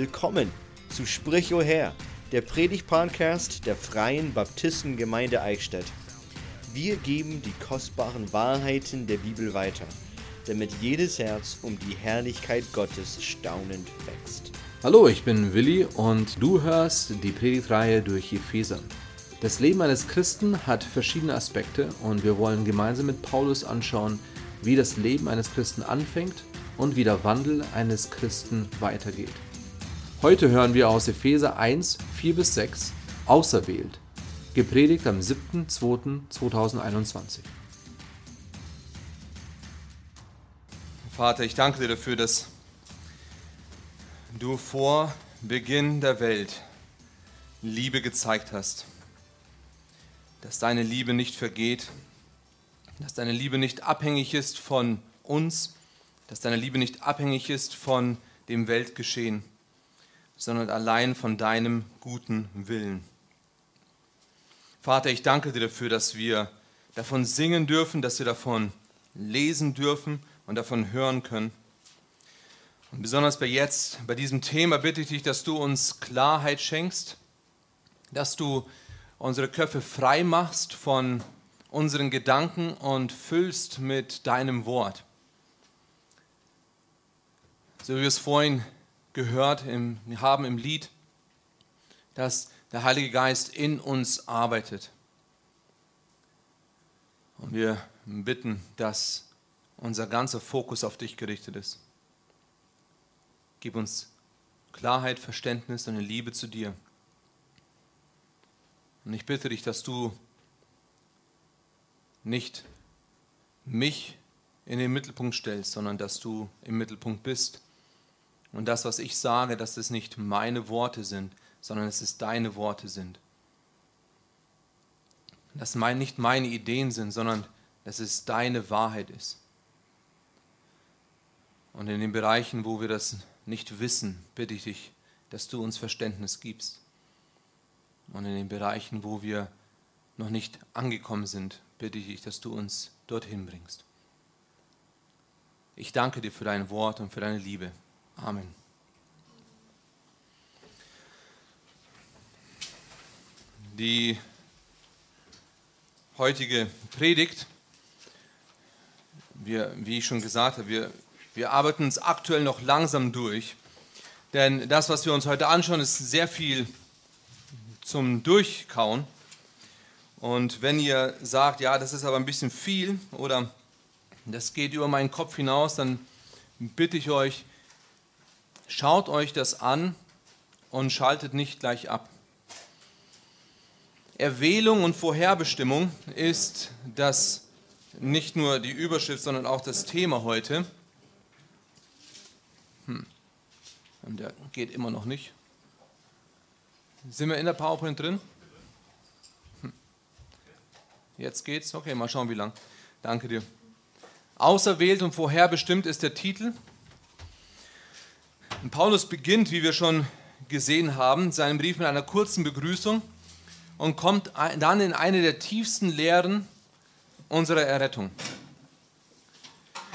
Willkommen zu Sprich o Herr, der Predigt-Podcast der Freien Baptistengemeinde Eichstätt. Wir geben die kostbaren Wahrheiten der Bibel weiter, damit jedes Herz um die Herrlichkeit Gottes staunend wächst. Hallo, ich bin Willi und du hörst die Predigtreihe durch Epheser. Das Leben eines Christen hat verschiedene Aspekte und wir wollen gemeinsam mit Paulus anschauen, wie das Leben eines Christen anfängt und wie der Wandel eines Christen weitergeht. Heute hören wir aus Epheser 1, 4 bis 6, Auserwählt, gepredigt am 7.2.2021. Vater, ich danke dir dafür, dass du vor Beginn der Welt Liebe gezeigt hast, dass deine Liebe nicht vergeht, dass deine Liebe nicht abhängig ist von uns, dass deine Liebe nicht abhängig ist von dem Weltgeschehen sondern allein von deinem guten Willen. Vater, ich danke dir dafür, dass wir davon singen dürfen, dass wir davon lesen dürfen und davon hören können. Und besonders bei jetzt, bei diesem Thema bitte ich dich, dass du uns Klarheit schenkst, dass du unsere Köpfe frei machst von unseren Gedanken und füllst mit deinem Wort. So wie wir es vorhin gehört im, haben im Lied, dass der Heilige Geist in uns arbeitet. Und wir bitten, dass unser ganzer Fokus auf dich gerichtet ist. Gib uns Klarheit, Verständnis und eine Liebe zu dir. Und ich bitte dich, dass du nicht mich in den Mittelpunkt stellst, sondern dass du im Mittelpunkt bist und das, was ich sage, dass es nicht meine Worte sind, sondern dass es deine Worte sind. Dass mein, nicht meine Ideen sind, sondern dass es deine Wahrheit ist. Und in den Bereichen, wo wir das nicht wissen, bitte ich dich, dass du uns Verständnis gibst. Und in den Bereichen, wo wir noch nicht angekommen sind, bitte ich dich, dass du uns dorthin bringst. Ich danke dir für dein Wort und für deine Liebe. Amen. Die heutige Predigt, wir, wie ich schon gesagt habe, wir, wir arbeiten uns aktuell noch langsam durch, denn das, was wir uns heute anschauen, ist sehr viel zum Durchkauen. Und wenn ihr sagt, ja, das ist aber ein bisschen viel oder das geht über meinen Kopf hinaus, dann bitte ich euch, Schaut euch das an und schaltet nicht gleich ab. Erwählung und Vorherbestimmung ist das nicht nur die Überschrift, sondern auch das Thema heute. Hm. Der geht immer noch nicht. Sind wir in der PowerPoint drin? Hm. Jetzt geht's. Okay, mal schauen, wie lang. Danke dir. Auserwählt und vorherbestimmt ist der Titel. Und Paulus beginnt, wie wir schon gesehen haben, seinen Brief mit einer kurzen Begrüßung und kommt dann in eine der tiefsten Lehren unserer Errettung.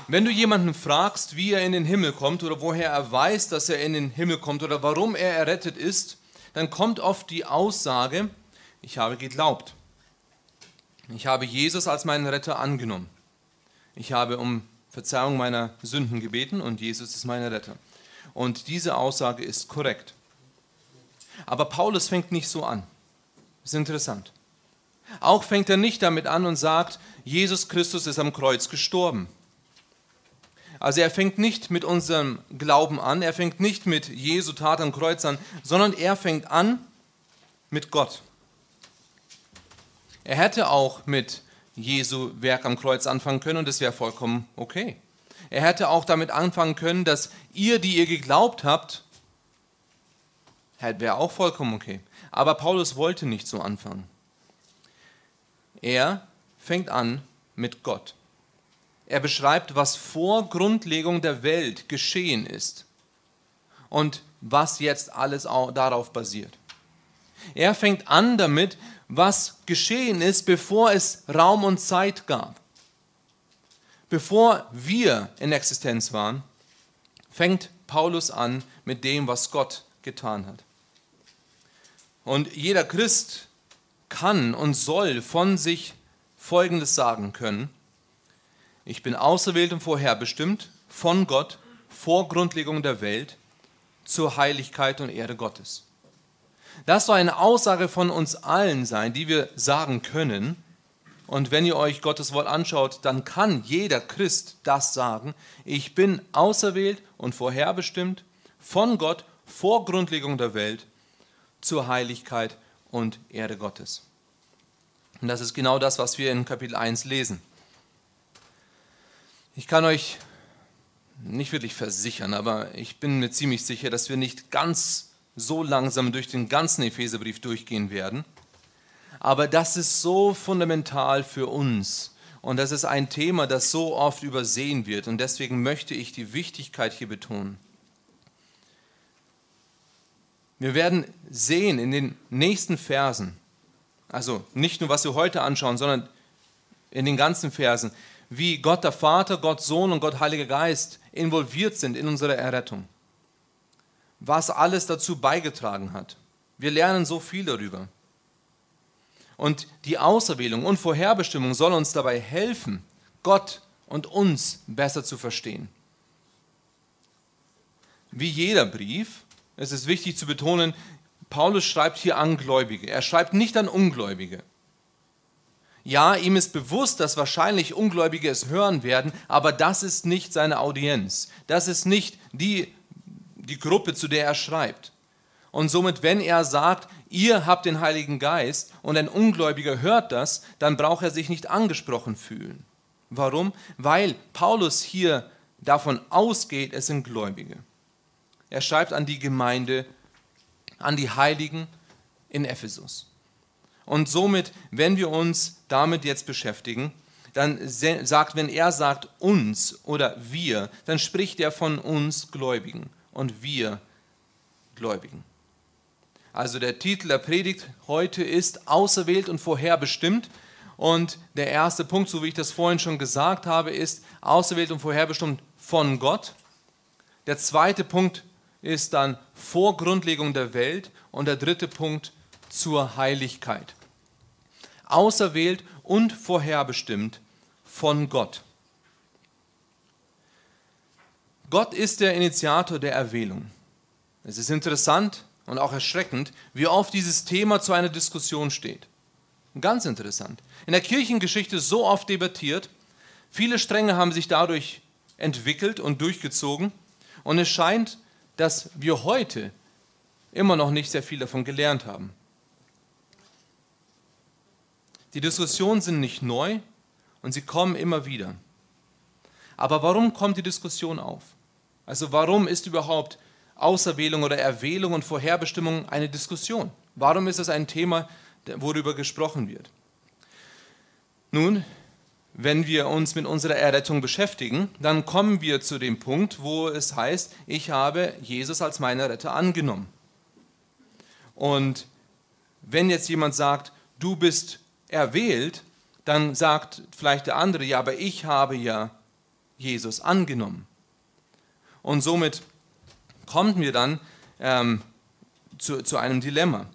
Wenn du jemanden fragst, wie er in den Himmel kommt oder woher er weiß, dass er in den Himmel kommt oder warum er errettet ist, dann kommt oft die Aussage, ich habe geglaubt. Ich habe Jesus als meinen Retter angenommen. Ich habe um Verzeihung meiner Sünden gebeten und Jesus ist mein Retter. Und diese Aussage ist korrekt. Aber Paulus fängt nicht so an. Ist interessant. Auch fängt er nicht damit an und sagt, Jesus Christus ist am Kreuz gestorben. Also er fängt nicht mit unserem Glauben an, er fängt nicht mit Jesu Tat am Kreuz an, sondern er fängt an mit Gott. Er hätte auch mit Jesu Werk am Kreuz anfangen können und das wäre vollkommen okay. Er hätte auch damit anfangen können, dass ihr, die ihr geglaubt habt, wäre auch vollkommen okay. Aber Paulus wollte nicht so anfangen. Er fängt an mit Gott. Er beschreibt, was vor Grundlegung der Welt geschehen ist und was jetzt alles darauf basiert. Er fängt an damit, was geschehen ist, bevor es Raum und Zeit gab bevor wir in Existenz waren, fängt Paulus an mit dem, was Gott getan hat. Und jeder Christ kann und soll von sich Folgendes sagen können. Ich bin auserwählt und vorherbestimmt von Gott vor Grundlegung der Welt zur Heiligkeit und Ehre Gottes. Das soll eine Aussage von uns allen sein, die wir sagen können. Und wenn ihr euch Gottes Wort anschaut, dann kann jeder Christ das sagen. Ich bin auserwählt und vorherbestimmt von Gott vor Grundlegung der Welt zur Heiligkeit und Ehre Gottes. Und das ist genau das, was wir in Kapitel 1 lesen. Ich kann euch nicht wirklich versichern, aber ich bin mir ziemlich sicher, dass wir nicht ganz so langsam durch den ganzen Epheserbrief durchgehen werden. Aber das ist so fundamental für uns. Und das ist ein Thema, das so oft übersehen wird. Und deswegen möchte ich die Wichtigkeit hier betonen. Wir werden sehen in den nächsten Versen, also nicht nur was wir heute anschauen, sondern in den ganzen Versen, wie Gott der Vater, Gott Sohn und Gott Heiliger Geist involviert sind in unsere Errettung. Was alles dazu beigetragen hat. Wir lernen so viel darüber. Und die Auserwählung und Vorherbestimmung soll uns dabei helfen, Gott und uns besser zu verstehen. Wie jeder Brief, es ist wichtig zu betonen, Paulus schreibt hier an Gläubige. Er schreibt nicht an Ungläubige. Ja, ihm ist bewusst, dass wahrscheinlich Ungläubige es hören werden, aber das ist nicht seine Audienz. Das ist nicht die, die Gruppe, zu der er schreibt. Und somit, wenn er sagt, ihr habt den Heiligen Geist und ein Ungläubiger hört das, dann braucht er sich nicht angesprochen fühlen. Warum? Weil Paulus hier davon ausgeht, es sind Gläubige. Er schreibt an die Gemeinde, an die Heiligen in Ephesus. Und somit, wenn wir uns damit jetzt beschäftigen, dann sagt, wenn er sagt uns oder wir, dann spricht er von uns Gläubigen und wir Gläubigen. Also der Titel der Predigt heute ist auserwählt und vorherbestimmt. Und der erste Punkt, so wie ich das vorhin schon gesagt habe, ist auserwählt und vorherbestimmt von Gott. Der zweite Punkt ist dann vor Grundlegung der Welt. Und der dritte Punkt zur Heiligkeit. Auserwählt und vorherbestimmt von Gott. Gott ist der Initiator der Erwählung. Es ist interessant und auch erschreckend, wie oft dieses Thema zu einer Diskussion steht. Ganz interessant. In der Kirchengeschichte so oft debattiert, viele Stränge haben sich dadurch entwickelt und durchgezogen und es scheint, dass wir heute immer noch nicht sehr viel davon gelernt haben. Die Diskussionen sind nicht neu und sie kommen immer wieder. Aber warum kommt die Diskussion auf? Also warum ist überhaupt Auserwählung oder Erwählung und Vorherbestimmung eine Diskussion? Warum ist es ein Thema, worüber gesprochen wird? Nun, wenn wir uns mit unserer Errettung beschäftigen, dann kommen wir zu dem Punkt, wo es heißt, ich habe Jesus als meinen Retter angenommen. Und wenn jetzt jemand sagt, du bist erwählt, dann sagt vielleicht der andere, ja, aber ich habe ja Jesus angenommen. Und somit kommen wir dann ähm, zu, zu einem Dilemma.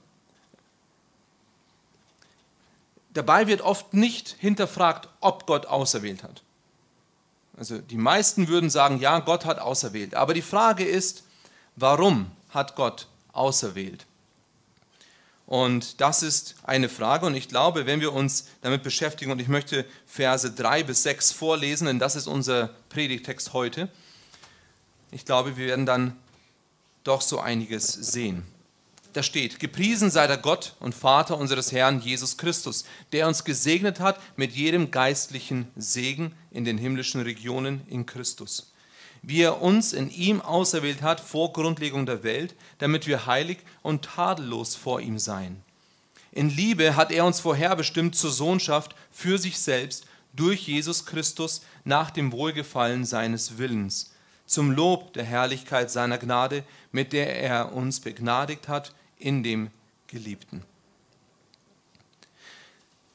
Dabei wird oft nicht hinterfragt, ob Gott auserwählt hat. Also die meisten würden sagen, ja, Gott hat auserwählt. Aber die Frage ist, warum hat Gott auserwählt? Und das ist eine Frage und ich glaube, wenn wir uns damit beschäftigen, und ich möchte Verse 3 bis 6 vorlesen, denn das ist unser Predigtext heute, ich glaube, wir werden dann doch so einiges sehen. Da steht, gepriesen sei der Gott und Vater unseres Herrn Jesus Christus, der uns gesegnet hat mit jedem geistlichen Segen in den himmlischen Regionen in Christus wie er uns in ihm auserwählt hat vor Grundlegung der Welt, damit wir heilig und tadellos vor ihm seien. In Liebe hat er uns vorherbestimmt zur Sohnschaft für sich selbst durch Jesus Christus nach dem Wohlgefallen seines Willens, zum Lob der Herrlichkeit seiner Gnade, mit der er uns begnadigt hat in dem Geliebten.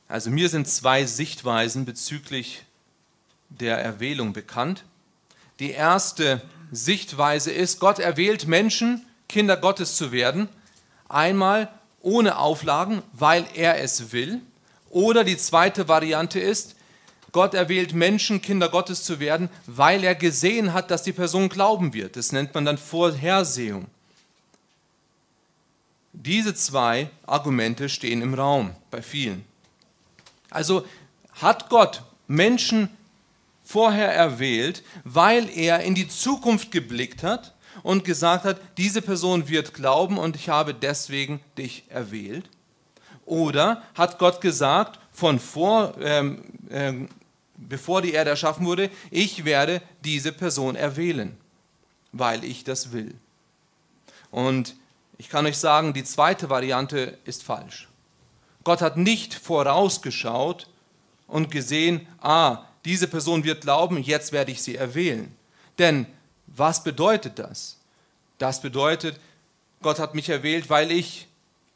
Also mir sind zwei Sichtweisen bezüglich der Erwählung bekannt. Die erste Sichtweise ist, Gott erwählt Menschen Kinder Gottes zu werden. Einmal ohne Auflagen, weil er es will. Oder die zweite Variante ist, Gott erwählt Menschen, Kinder Gottes zu werden, weil er gesehen hat, dass die Person glauben wird. Das nennt man dann Vorhersehung. Diese zwei Argumente stehen im Raum bei vielen. Also hat Gott Menschen vorher erwählt, weil er in die Zukunft geblickt hat und gesagt hat, diese Person wird glauben und ich habe deswegen dich erwählt? Oder hat Gott gesagt, von vor, ähm, ähm, bevor die Erde erschaffen wurde, ich werde diese Person erwählen, weil ich das will? Und ich kann euch sagen, die zweite Variante ist falsch. Gott hat nicht vorausgeschaut und gesehen, ah, diese Person wird glauben, jetzt werde ich sie erwählen. Denn was bedeutet das? Das bedeutet, Gott hat mich erwählt, weil ich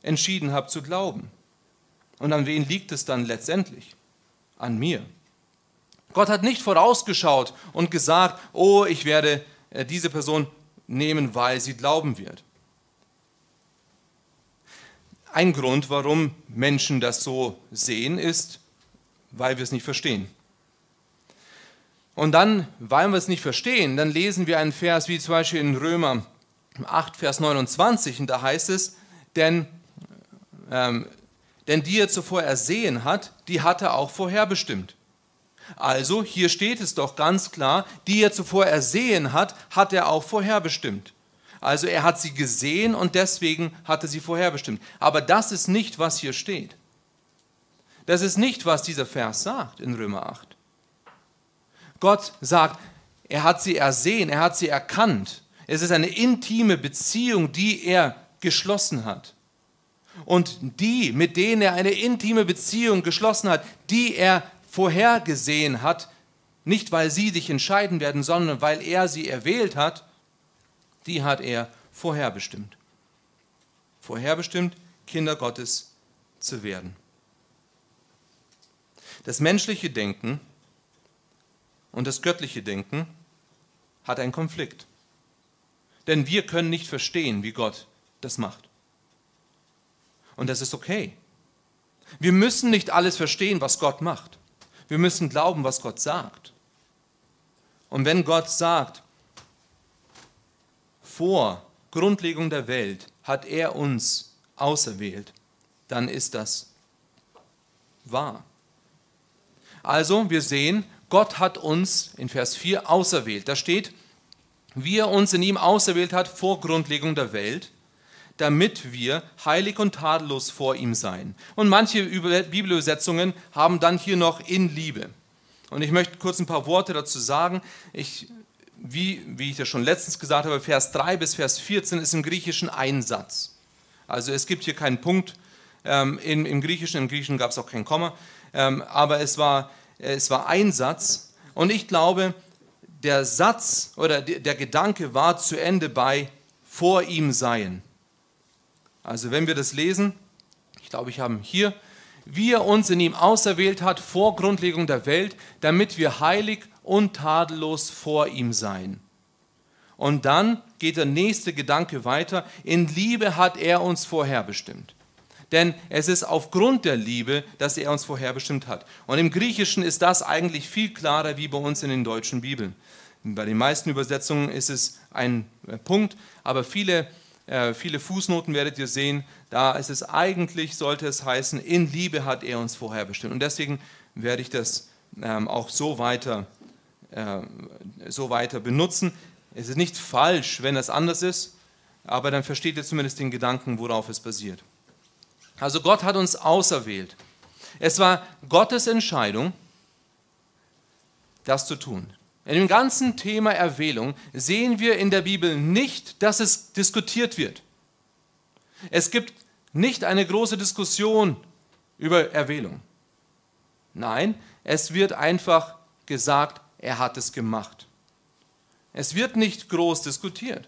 entschieden habe zu glauben. Und an wen liegt es dann letztendlich? An mir. Gott hat nicht vorausgeschaut und gesagt, oh, ich werde äh, diese Person nehmen, weil sie glauben wird. Ein Grund, warum Menschen das so sehen, ist, weil wir es nicht verstehen. Und dann, weil wir es nicht verstehen, dann lesen wir einen Vers wie zum Beispiel in Römer 8, Vers 29, und da heißt es, denn, ähm, denn die er zuvor ersehen hat, die hat er auch vorherbestimmt. Also, hier steht es doch ganz klar, die er zuvor ersehen hat, hat er auch vorherbestimmt. Also er hat sie gesehen und deswegen hat er sie vorherbestimmt. Aber das ist nicht, was hier steht. Das ist nicht, was dieser Vers sagt in Römer 8. Gott sagt, er hat sie ersehen, er hat sie erkannt. Es ist eine intime Beziehung, die er geschlossen hat. Und die, mit denen er eine intime Beziehung geschlossen hat, die er vorhergesehen hat, nicht weil sie sich entscheiden werden, sondern weil er sie erwählt hat, die hat er vorherbestimmt. Vorherbestimmt, Kinder Gottes zu werden. Das menschliche Denken und das göttliche Denken hat einen Konflikt. Denn wir können nicht verstehen, wie Gott das macht. Und das ist okay. Wir müssen nicht alles verstehen, was Gott macht. Wir müssen glauben, was Gott sagt. Und wenn Gott sagt, vor Grundlegung der Welt hat er uns auserwählt, dann ist das wahr. Also, wir sehen, Gott hat uns in Vers 4 auserwählt. Da steht, wie er uns in ihm auserwählt hat vor Grundlegung der Welt, damit wir heilig und tadellos vor ihm seien. Und manche Bibelübersetzungen haben dann hier noch in Liebe. Und ich möchte kurz ein paar Worte dazu sagen. Ich, wie, wie ich das schon letztens gesagt habe, Vers 3 bis Vers 14 ist im Griechischen ein Satz. Also es gibt hier keinen Punkt ähm, im, im Griechischen. Im Griechischen gab es auch kein Komma. Ähm, aber es war es war ein Satz und ich glaube, der Satz oder der Gedanke war zu Ende bei vor ihm seien. Also wenn wir das lesen, ich glaube, ich habe hier, wie er uns in ihm auserwählt hat vor Grundlegung der Welt, damit wir heilig und tadellos vor ihm seien. Und dann geht der nächste Gedanke weiter, in Liebe hat er uns vorherbestimmt. Denn es ist aufgrund der Liebe, dass er uns vorherbestimmt hat. Und im Griechischen ist das eigentlich viel klarer wie bei uns in den deutschen Bibeln. Bei den meisten Übersetzungen ist es ein Punkt, aber viele, viele Fußnoten werdet ihr sehen, da ist es eigentlich, sollte es heißen, in Liebe hat er uns vorherbestimmt. Und deswegen werde ich das ähm, auch so weiter, äh, so weiter benutzen. Es ist nicht falsch, wenn es anders ist, aber dann versteht ihr zumindest den Gedanken, worauf es basiert. Also Gott hat uns auserwählt. Es war Gottes Entscheidung, das zu tun. In dem ganzen Thema Erwählung sehen wir in der Bibel nicht, dass es diskutiert wird. Es gibt nicht eine große Diskussion über Erwählung. Nein, es wird einfach gesagt, er hat es gemacht. Es wird nicht groß diskutiert.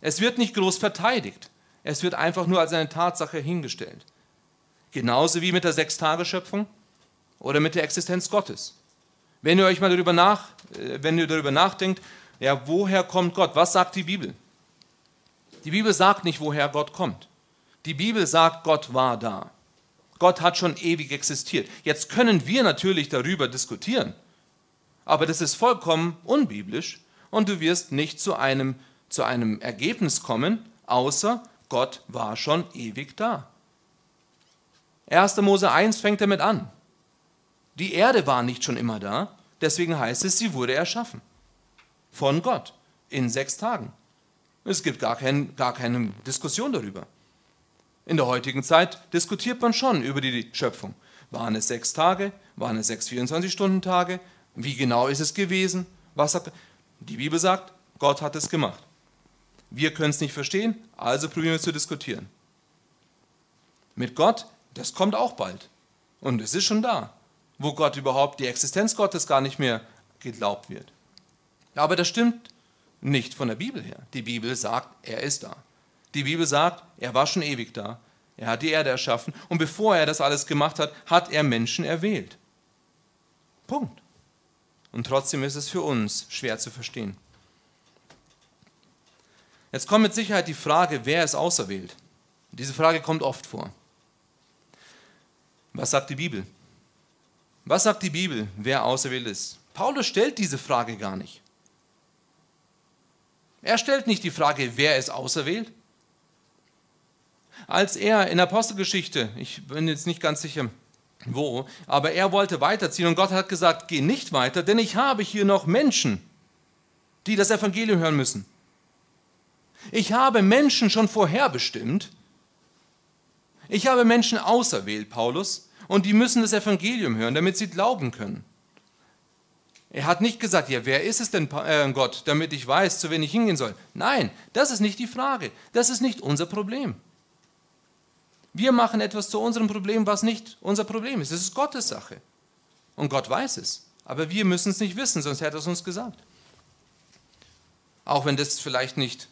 Es wird nicht groß verteidigt. Es wird einfach nur als eine Tatsache hingestellt. Genauso wie mit der Sechstageschöpfung oder mit der Existenz Gottes. Wenn ihr euch mal darüber, nach, äh, wenn ihr darüber nachdenkt, ja, woher kommt Gott? Was sagt die Bibel? Die Bibel sagt nicht, woher Gott kommt. Die Bibel sagt, Gott war da. Gott hat schon ewig existiert. Jetzt können wir natürlich darüber diskutieren, aber das ist vollkommen unbiblisch und du wirst nicht zu einem, zu einem Ergebnis kommen, außer Gott war schon ewig da. 1. Mose 1 fängt damit an. Die Erde war nicht schon immer da, deswegen heißt es, sie wurde erschaffen. Von Gott in sechs Tagen. Es gibt gar, kein, gar keine Diskussion darüber. In der heutigen Zeit diskutiert man schon über die Schöpfung. Waren es sechs Tage? Waren es sechs 24-Stunden-Tage? Wie genau ist es gewesen? Was hat, die Bibel sagt, Gott hat es gemacht. Wir können es nicht verstehen, also probieren wir es zu diskutieren. Mit Gott, das kommt auch bald. Und es ist schon da, wo Gott überhaupt die Existenz Gottes gar nicht mehr geglaubt wird. Aber das stimmt nicht von der Bibel her. Die Bibel sagt, er ist da. Die Bibel sagt, er war schon ewig da. Er hat die Erde erschaffen und bevor er das alles gemacht hat, hat er Menschen erwählt. Punkt. Und trotzdem ist es für uns schwer zu verstehen. Jetzt kommt mit Sicherheit die Frage, wer ist auserwählt? Diese Frage kommt oft vor. Was sagt die Bibel? Was sagt die Bibel, wer auserwählt ist? Paulus stellt diese Frage gar nicht. Er stellt nicht die Frage, wer ist auserwählt. Als er in der Apostelgeschichte, ich bin jetzt nicht ganz sicher, wo, aber er wollte weiterziehen und Gott hat gesagt, geh nicht weiter, denn ich habe hier noch Menschen, die das Evangelium hören müssen. Ich habe Menschen schon vorherbestimmt. Ich habe Menschen auserwählt, Paulus, und die müssen das Evangelium hören, damit sie glauben können. Er hat nicht gesagt, ja, wer ist es denn, äh, Gott, damit ich weiß, zu wen ich hingehen soll. Nein, das ist nicht die Frage. Das ist nicht unser Problem. Wir machen etwas zu unserem Problem, was nicht unser Problem ist. Es ist Gottes Sache. Und Gott weiß es. Aber wir müssen es nicht wissen, sonst hätte er es uns gesagt. Auch wenn das vielleicht nicht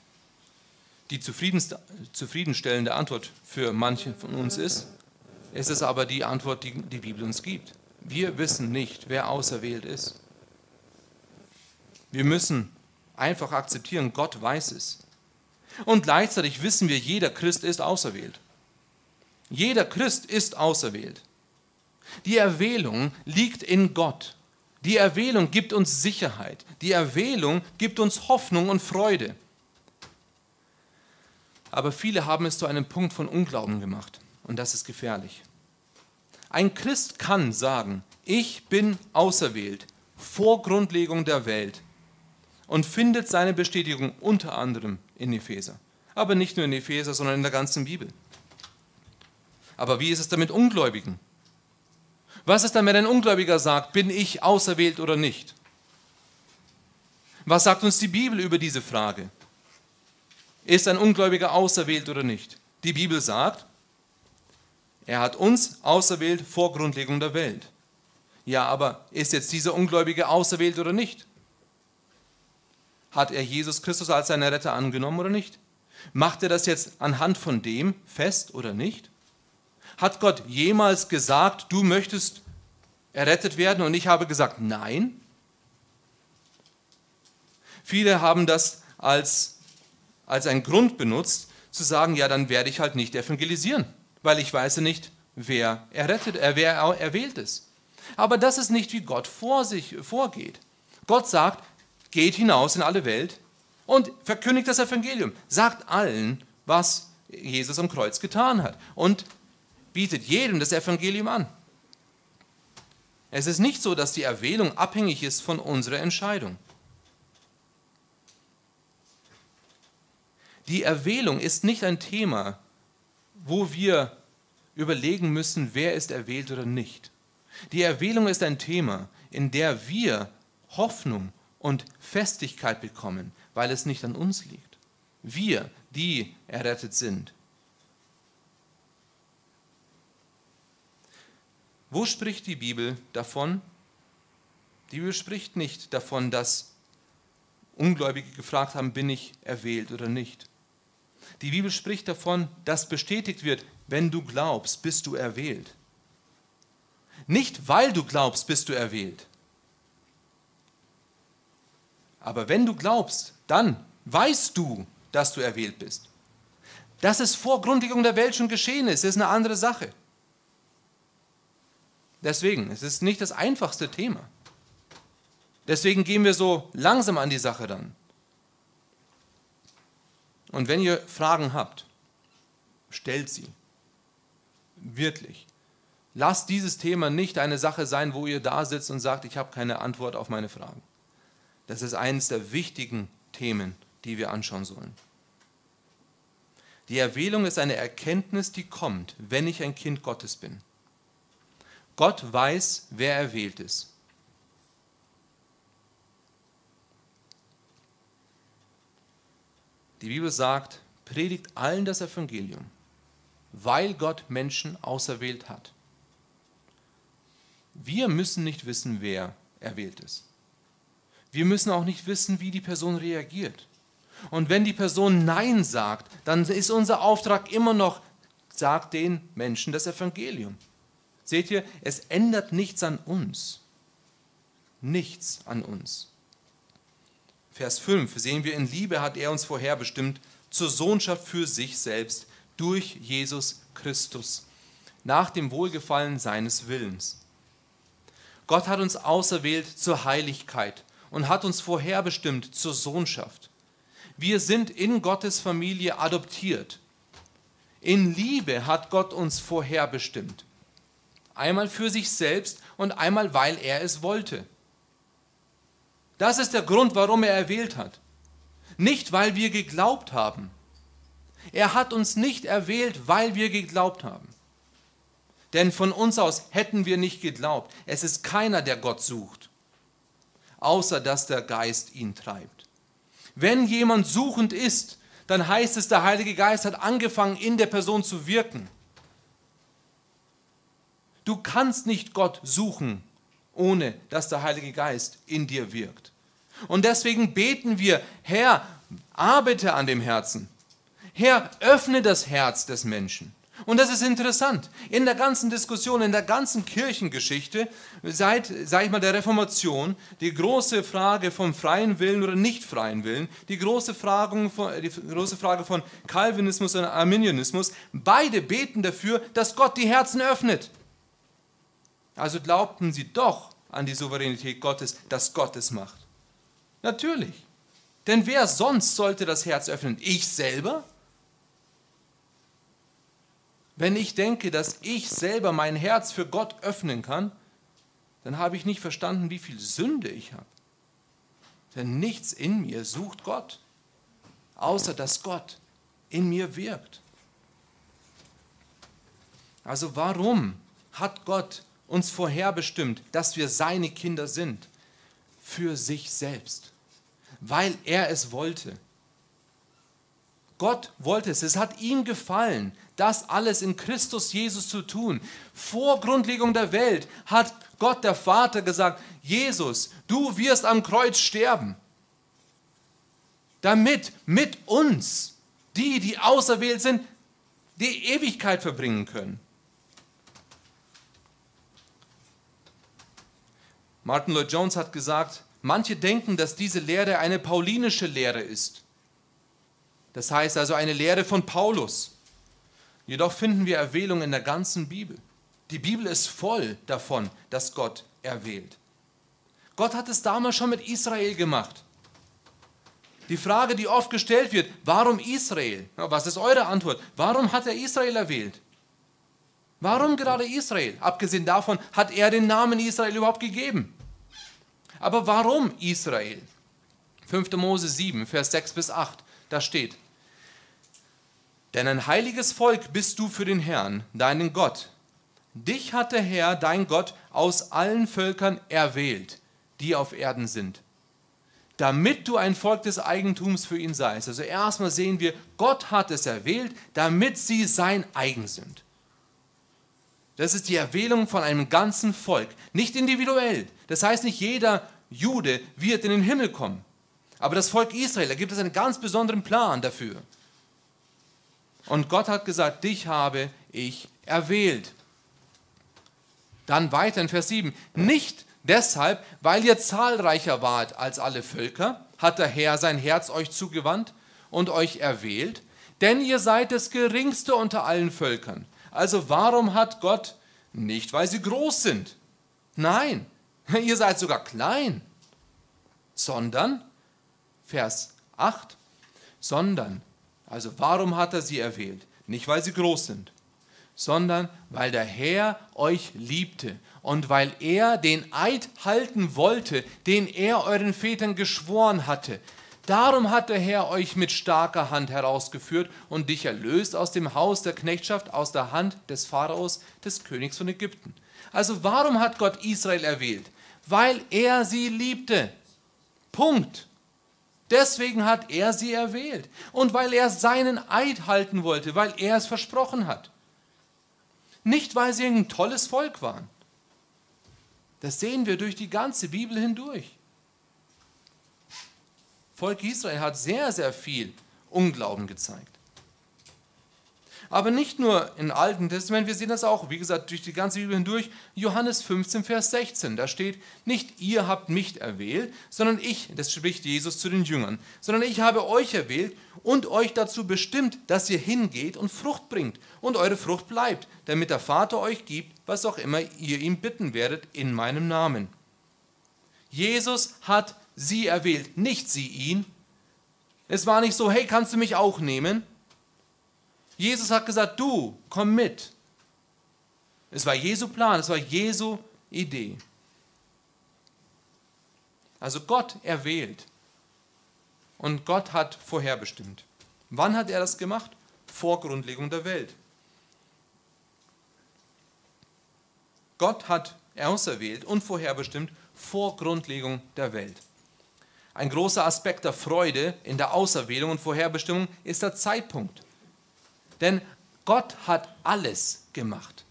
die zufriedenstellende Antwort für manche von uns ist, ist es aber die Antwort, die die Bibel uns gibt. Wir wissen nicht, wer auserwählt ist. Wir müssen einfach akzeptieren, Gott weiß es. Und gleichzeitig wissen wir, jeder Christ ist auserwählt. Jeder Christ ist auserwählt. Die Erwählung liegt in Gott. Die Erwählung gibt uns Sicherheit. Die Erwählung gibt uns Hoffnung und Freude. Aber viele haben es zu einem Punkt von Unglauben gemacht. Und das ist gefährlich. Ein Christ kann sagen, ich bin auserwählt vor Grundlegung der Welt und findet seine Bestätigung unter anderem in Epheser. Aber nicht nur in Epheser, sondern in der ganzen Bibel. Aber wie ist es damit Ungläubigen? Was ist dann, wenn ein Ungläubiger sagt, bin ich auserwählt oder nicht? Was sagt uns die Bibel über diese Frage? Ist ein Ungläubiger auserwählt oder nicht? Die Bibel sagt, er hat uns auserwählt vor Grundlegung der Welt. Ja, aber ist jetzt dieser Ungläubige auserwählt oder nicht? Hat er Jesus Christus als seinen Retter angenommen oder nicht? Macht er das jetzt anhand von dem fest oder nicht? Hat Gott jemals gesagt, du möchtest errettet werden und ich habe gesagt, nein? Viele haben das als, als einen Grund benutzt, zu sagen, ja, dann werde ich halt nicht evangelisieren, weil ich weiß nicht, wer errettet, äh, wer erwählt ist. Aber das ist nicht, wie Gott vor sich vorgeht. Gott sagt, geht hinaus in alle Welt und verkündigt das Evangelium. Sagt allen, was Jesus am Kreuz getan hat. Und bietet jedem das Evangelium an. Es ist nicht so, dass die Erwählung abhängig ist von unserer Entscheidung. Die Erwählung ist nicht ein Thema, wo wir überlegen müssen, wer ist erwählt oder nicht. Die Erwählung ist ein Thema, in der wir Hoffnung und Festigkeit bekommen, weil es nicht an uns liegt. Wir, die errettet sind. Wo spricht die Bibel davon? Die Bibel spricht nicht davon, dass Ungläubige gefragt haben, bin ich erwählt oder nicht. Die Bibel spricht davon, dass bestätigt wird, wenn du glaubst, bist du erwählt. Nicht weil du glaubst, bist du erwählt. Aber wenn du glaubst, dann weißt du, dass du erwählt bist. Dass es vor Grundlegung der Welt schon geschehen ist, ist eine andere Sache. Deswegen, es ist nicht das einfachste Thema. Deswegen gehen wir so langsam an die Sache ran. Und wenn ihr Fragen habt, stellt sie. Wirklich. Lasst dieses Thema nicht eine Sache sein, wo ihr da sitzt und sagt, ich habe keine Antwort auf meine Fragen. Das ist eines der wichtigen Themen, die wir anschauen sollen. Die Erwählung ist eine Erkenntnis, die kommt, wenn ich ein Kind Gottes bin. Gott weiß, wer erwählt ist. Die Bibel sagt, predigt allen das Evangelium, weil Gott Menschen auserwählt hat. Wir müssen nicht wissen, wer erwählt ist. Wir müssen auch nicht wissen, wie die Person reagiert. Und wenn die Person Nein sagt, dann ist unser Auftrag immer noch, sagt den Menschen das Evangelium. Seht ihr, es ändert nichts an uns. Nichts an uns. Vers 5 sehen wir, in Liebe hat er uns vorherbestimmt zur Sohnschaft für sich selbst durch Jesus Christus, nach dem Wohlgefallen seines Willens. Gott hat uns auserwählt zur Heiligkeit und hat uns vorherbestimmt zur Sohnschaft. Wir sind in Gottes Familie adoptiert. In Liebe hat Gott uns vorherbestimmt. Einmal für sich selbst und einmal, weil er es wollte. Das ist der Grund, warum er erwählt hat. Nicht, weil wir geglaubt haben. Er hat uns nicht erwählt, weil wir geglaubt haben. Denn von uns aus hätten wir nicht geglaubt. Es ist keiner, der Gott sucht, außer dass der Geist ihn treibt. Wenn jemand suchend ist, dann heißt es, der Heilige Geist hat angefangen, in der Person zu wirken. Du kannst nicht Gott suchen, ohne dass der Heilige Geist in dir wirkt. Und deswegen beten wir, Herr, arbeite an dem Herzen. Herr, öffne das Herz des Menschen. Und das ist interessant. In der ganzen Diskussion, in der ganzen Kirchengeschichte, seit, sag ich mal, der Reformation, die große Frage vom freien Willen oder nicht freien Willen, die große Frage von, die große Frage von Calvinismus und Arminianismus, beide beten dafür, dass Gott die Herzen öffnet. Also glaubten sie doch an die Souveränität Gottes, dass Gott es macht. Natürlich. Denn wer sonst sollte das Herz öffnen? Ich selber? Wenn ich denke, dass ich selber mein Herz für Gott öffnen kann, dann habe ich nicht verstanden, wie viel Sünde ich habe. Denn nichts in mir sucht Gott, außer dass Gott in mir wirkt. Also warum hat Gott uns vorherbestimmt, dass wir seine Kinder sind? Für sich selbst, weil er es wollte. Gott wollte es, es hat ihm gefallen, das alles in Christus Jesus zu tun. Vor Grundlegung der Welt hat Gott der Vater gesagt, Jesus, du wirst am Kreuz sterben, damit mit uns, die, die auserwählt sind, die Ewigkeit verbringen können. Martin Lloyd Jones hat gesagt, manche denken, dass diese Lehre eine paulinische Lehre ist. Das heißt also eine Lehre von Paulus. Jedoch finden wir Erwählung in der ganzen Bibel. Die Bibel ist voll davon, dass Gott erwählt. Gott hat es damals schon mit Israel gemacht. Die Frage, die oft gestellt wird, warum Israel? Was ist eure Antwort? Warum hat er Israel erwählt? Warum gerade Israel? Abgesehen davon hat er den Namen Israel überhaupt gegeben. Aber warum Israel? 5. Mose 7, Vers 6 bis 8, da steht, denn ein heiliges Volk bist du für den Herrn, deinen Gott. Dich hat der Herr, dein Gott, aus allen Völkern erwählt, die auf Erden sind, damit du ein Volk des Eigentums für ihn seist. Also erstmal sehen wir, Gott hat es erwählt, damit sie sein eigen sind. Das ist die Erwählung von einem ganzen Volk, nicht individuell. Das heißt, nicht jeder Jude wird in den Himmel kommen. Aber das Volk Israel, da gibt es einen ganz besonderen Plan dafür. Und Gott hat gesagt, dich habe ich erwählt. Dann weiter in Vers 7. Nicht deshalb, weil ihr zahlreicher wart als alle Völker, hat der Herr sein Herz euch zugewandt und euch erwählt. denn ihr seid das geringste unter allen Völkern. Also warum hat Gott nicht, weil sie groß sind? Nein, ihr seid sogar klein, sondern, Vers 8, sondern, also warum hat er sie erwählt? Nicht, weil sie groß sind, sondern weil der Herr euch liebte und weil er den Eid halten wollte, den er euren Vätern geschworen hatte. Darum hat der Herr euch mit starker Hand herausgeführt und dich erlöst aus dem Haus der Knechtschaft, aus der Hand des Pharaos, des Königs von Ägypten. Also warum hat Gott Israel erwählt? Weil er sie liebte. Punkt. Deswegen hat er sie erwählt. Und weil er seinen Eid halten wollte, weil er es versprochen hat. Nicht, weil sie ein tolles Volk waren. Das sehen wir durch die ganze Bibel hindurch. Volk Israel hat sehr, sehr viel Unglauben gezeigt. Aber nicht nur im Alten Testament, wir sehen das auch, wie gesagt, durch die ganze Bibel hindurch. Johannes 15, Vers 16, da steht, nicht ihr habt mich erwählt, sondern ich, das spricht Jesus zu den Jüngern, sondern ich habe euch erwählt und euch dazu bestimmt, dass ihr hingeht und Frucht bringt und eure Frucht bleibt, damit der Vater euch gibt, was auch immer ihr ihm bitten werdet in meinem Namen. Jesus hat sie erwählt, nicht sie ihn. Es war nicht so, hey, kannst du mich auch nehmen? Jesus hat gesagt, du, komm mit. Es war Jesu Plan, es war Jesu Idee. Also Gott erwählt. Und Gott hat vorherbestimmt. Wann hat er das gemacht? Vor Grundlegung der Welt. Gott hat auserwählt und vorherbestimmt vor Grundlegung der Welt. Ein großer Aspekt der Freude in der Auserwählung und Vorherbestimmung ist der Zeitpunkt. Denn Gott hat alles gemacht.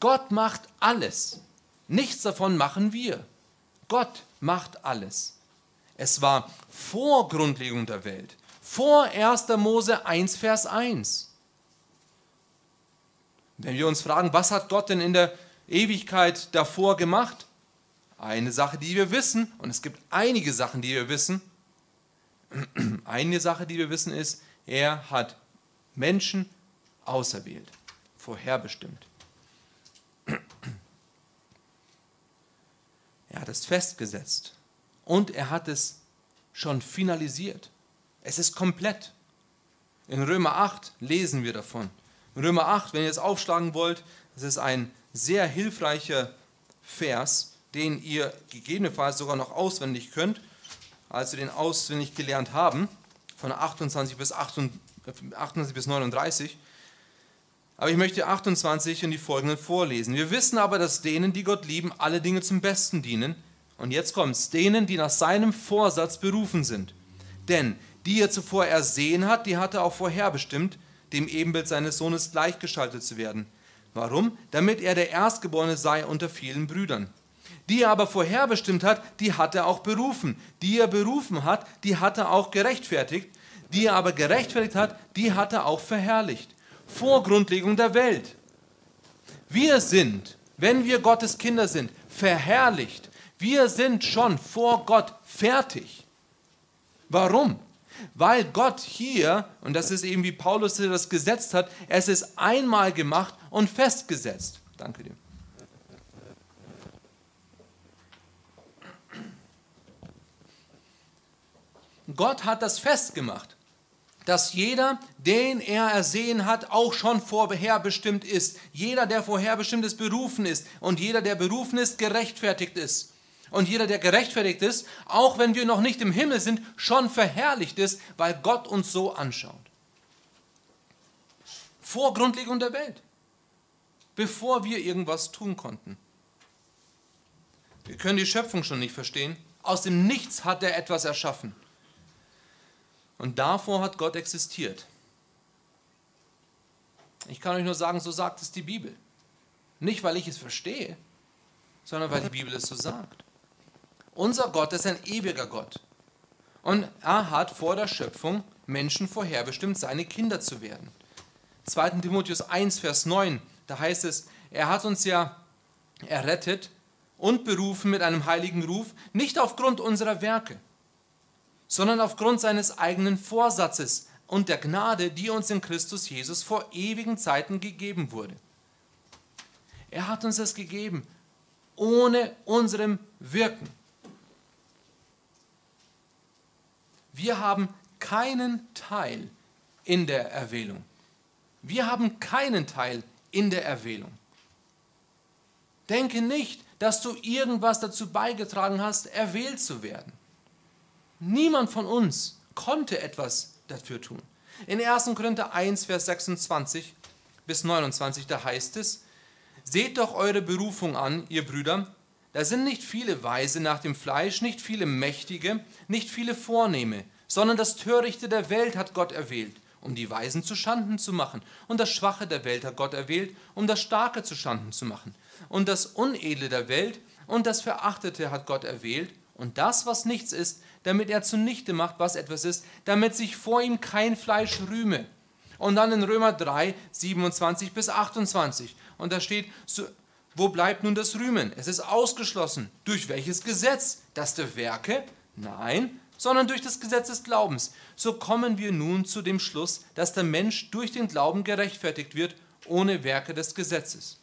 Gott macht alles. Nichts davon machen wir. Gott macht alles. Es war vor Grundlegung der Welt, vor 1. Mose 1, Vers 1. Wenn wir uns fragen, was hat Gott denn in der Ewigkeit davor gemacht? Eine Sache, die wir wissen, und es gibt einige Sachen, die wir wissen. Eine Sache, die wir wissen, ist, er hat Menschen auserwählt, vorherbestimmt. Er hat es festgesetzt und er hat es schon finalisiert. Es ist komplett. In Römer 8 lesen wir davon. In Römer 8, wenn ihr es aufschlagen wollt, das ist ein sehr hilfreicher Vers, den ihr gegebenenfalls sogar noch auswendig könnt, als wir den auswendig gelernt haben, von 28 bis 28. 28 bis 39. Aber ich möchte 28 und die folgenden vorlesen. Wir wissen aber, dass denen, die Gott lieben, alle Dinge zum Besten dienen. Und jetzt kommt es, denen, die nach seinem Vorsatz berufen sind. Denn die er zuvor ersehen hat, die hat er auch vorherbestimmt, dem Ebenbild seines Sohnes gleichgeschaltet zu werden. Warum? Damit er der Erstgeborene sei unter vielen Brüdern. Die er aber vorherbestimmt hat, die hat er auch berufen. Die er berufen hat, die hat er auch gerechtfertigt die er aber gerechtfertigt hat, die hat er auch verherrlicht. Vor Grundlegung der Welt. Wir sind, wenn wir Gottes Kinder sind, verherrlicht. Wir sind schon vor Gott fertig. Warum? Weil Gott hier, und das ist eben wie Paulus das gesetzt hat, es ist einmal gemacht und festgesetzt. Danke dir. Gott hat das festgemacht dass jeder, den er ersehen hat, auch schon vorherbestimmt ist. Jeder, der vorherbestimmt ist, berufen ist. Und jeder, der berufen ist, gerechtfertigt ist. Und jeder, der gerechtfertigt ist, auch wenn wir noch nicht im Himmel sind, schon verherrlicht ist, weil Gott uns so anschaut. Vor Grundlegung der Welt. Bevor wir irgendwas tun konnten. Wir können die Schöpfung schon nicht verstehen. Aus dem Nichts hat er etwas erschaffen. Und davor hat Gott existiert. Ich kann euch nur sagen, so sagt es die Bibel. Nicht, weil ich es verstehe, sondern weil die Bibel es so sagt. Unser Gott ist ein ewiger Gott. Und er hat vor der Schöpfung Menschen vorherbestimmt, seine Kinder zu werden. 2. Timotheus 1, Vers 9, da heißt es, er hat uns ja errettet und berufen mit einem heiligen Ruf, nicht aufgrund unserer Werke, sondern aufgrund seines eigenen Vorsatzes und der Gnade, die uns in Christus Jesus vor ewigen Zeiten gegeben wurde. Er hat uns das gegeben, ohne unserem Wirken. Wir haben keinen Teil in der Erwählung. Wir haben keinen Teil in der Erwählung. Denke nicht, dass du irgendwas dazu beigetragen hast, erwählt zu werden. Niemand von uns konnte etwas dafür tun. In 1. Korinther 1, Vers 26 bis 29, da heißt es, Seht doch eure Berufung an, ihr Brüder, da sind nicht viele Weise nach dem Fleisch, nicht viele Mächtige, nicht viele Vornehme, sondern das Törichte der Welt hat Gott erwählt, um die Weisen zu Schanden zu machen. Und das Schwache der Welt hat Gott erwählt, um das Starke zu Schanden zu machen. Und das Unedle der Welt und das Verachtete hat Gott erwählt, und das, was nichts ist, damit er zunichte macht, was etwas ist, damit sich vor ihm kein Fleisch rühme. Und dann in Römer 3, 27 bis 28. Und da steht, so, wo bleibt nun das Rühmen? Es ist ausgeschlossen. Durch welches Gesetz? Das der Werke? Nein, sondern durch das Gesetz des Glaubens. So kommen wir nun zu dem Schluss, dass der Mensch durch den Glauben gerechtfertigt wird, ohne Werke des Gesetzes.